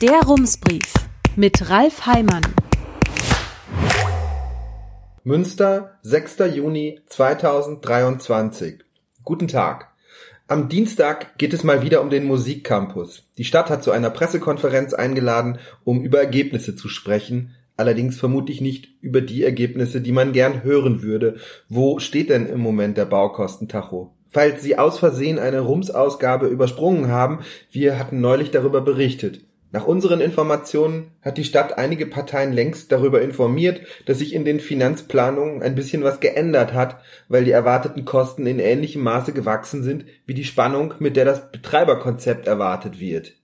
Der Rumsbrief mit Ralf Heimann. Münster, 6. Juni 2023. Guten Tag. Am Dienstag geht es mal wieder um den Musikcampus. Die Stadt hat zu einer Pressekonferenz eingeladen, um über Ergebnisse zu sprechen, allerdings vermutlich nicht über die Ergebnisse, die man gern hören würde. Wo steht denn im Moment der Baukostentacho? Falls Sie aus Versehen eine Rums-Ausgabe übersprungen haben, wir hatten neulich darüber berichtet. Nach unseren Informationen hat die Stadt einige Parteien längst darüber informiert, dass sich in den Finanzplanungen ein bisschen was geändert hat, weil die erwarteten Kosten in ähnlichem Maße gewachsen sind wie die Spannung, mit der das Betreiberkonzept erwartet wird.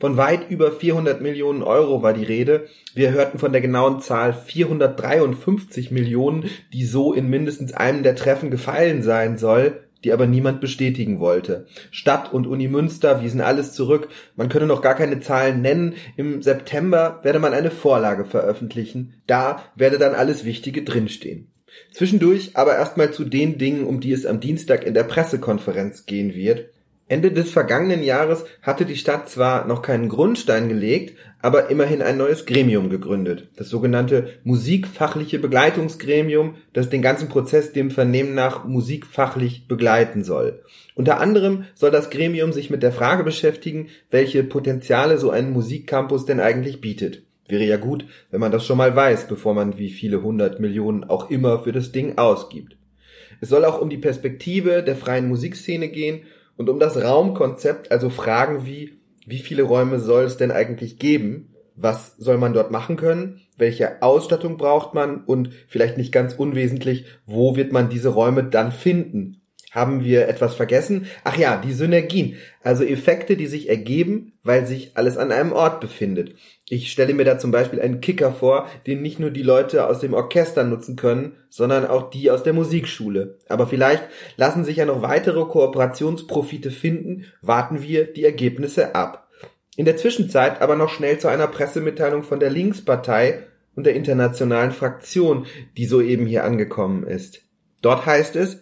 Von weit über 400 Millionen Euro war die Rede. Wir hörten von der genauen Zahl 453 Millionen, die so in mindestens einem der Treffen gefallen sein soll die aber niemand bestätigen wollte. Stadt und Uni Münster wiesen alles zurück, man könne noch gar keine Zahlen nennen, im September werde man eine Vorlage veröffentlichen, da werde dann alles Wichtige drinstehen. Zwischendurch aber erstmal zu den Dingen, um die es am Dienstag in der Pressekonferenz gehen wird. Ende des vergangenen Jahres hatte die Stadt zwar noch keinen Grundstein gelegt, aber immerhin ein neues Gremium gegründet, das sogenannte musikfachliche Begleitungsgremium, das den ganzen Prozess dem Vernehmen nach musikfachlich begleiten soll. Unter anderem soll das Gremium sich mit der Frage beschäftigen, welche Potenziale so ein Musikcampus denn eigentlich bietet. Wäre ja gut, wenn man das schon mal weiß, bevor man wie viele hundert Millionen auch immer für das Ding ausgibt. Es soll auch um die Perspektive der freien Musikszene gehen und um das Raumkonzept, also Fragen wie, wie viele Räume soll es denn eigentlich geben? Was soll man dort machen können? Welche Ausstattung braucht man? Und vielleicht nicht ganz unwesentlich, wo wird man diese Räume dann finden? Haben wir etwas vergessen? Ach ja, die Synergien, also Effekte, die sich ergeben, weil sich alles an einem Ort befindet. Ich stelle mir da zum Beispiel einen Kicker vor, den nicht nur die Leute aus dem Orchester nutzen können, sondern auch die aus der Musikschule. Aber vielleicht lassen sich ja noch weitere Kooperationsprofite finden, warten wir die Ergebnisse ab. In der Zwischenzeit aber noch schnell zu einer Pressemitteilung von der Linkspartei und der internationalen Fraktion, die soeben hier angekommen ist. Dort heißt es,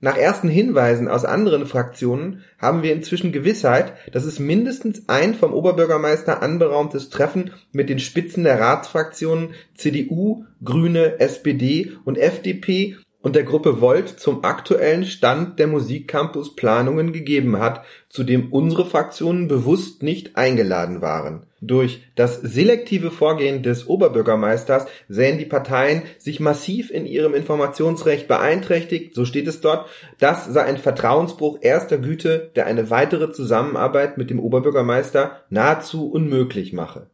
nach ersten Hinweisen aus anderen Fraktionen haben wir inzwischen Gewissheit, dass es mindestens ein vom Oberbürgermeister anberaumtes Treffen mit den Spitzen der Ratsfraktionen CDU, Grüne, SPD und FDP und der Gruppe Volt zum aktuellen Stand der Musikcampus-Planungen gegeben hat, zu dem unsere Fraktionen bewusst nicht eingeladen waren. Durch das selektive Vorgehen des Oberbürgermeisters sähen die Parteien sich massiv in ihrem Informationsrecht beeinträchtigt, so steht es dort, das sei ein Vertrauensbruch erster Güte, der eine weitere Zusammenarbeit mit dem Oberbürgermeister nahezu unmöglich mache.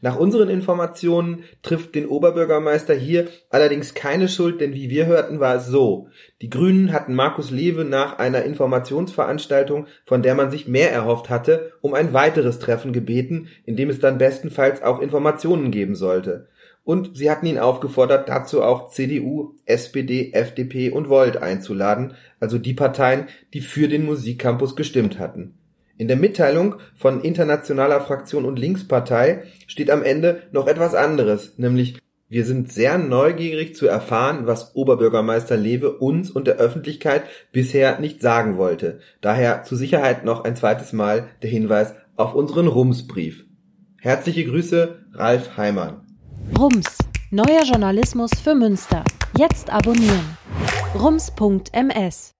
Nach unseren Informationen trifft den Oberbürgermeister hier allerdings keine Schuld, denn wie wir hörten, war es so. Die Grünen hatten Markus Lewe nach einer Informationsveranstaltung, von der man sich mehr erhofft hatte, um ein weiteres Treffen gebeten, in dem es dann bestenfalls auch Informationen geben sollte. Und sie hatten ihn aufgefordert, dazu auch CDU, SPD, FDP und Volt einzuladen, also die Parteien, die für den Musikcampus gestimmt hatten. In der Mitteilung von Internationaler Fraktion und Linkspartei steht am Ende noch etwas anderes, nämlich wir sind sehr neugierig zu erfahren, was Oberbürgermeister Lewe uns und der Öffentlichkeit bisher nicht sagen wollte. Daher zur Sicherheit noch ein zweites Mal der Hinweis auf unseren Rumsbrief. Herzliche Grüße, Ralf Heimann. Rums, neuer Journalismus für Münster. Jetzt abonnieren. rums.ms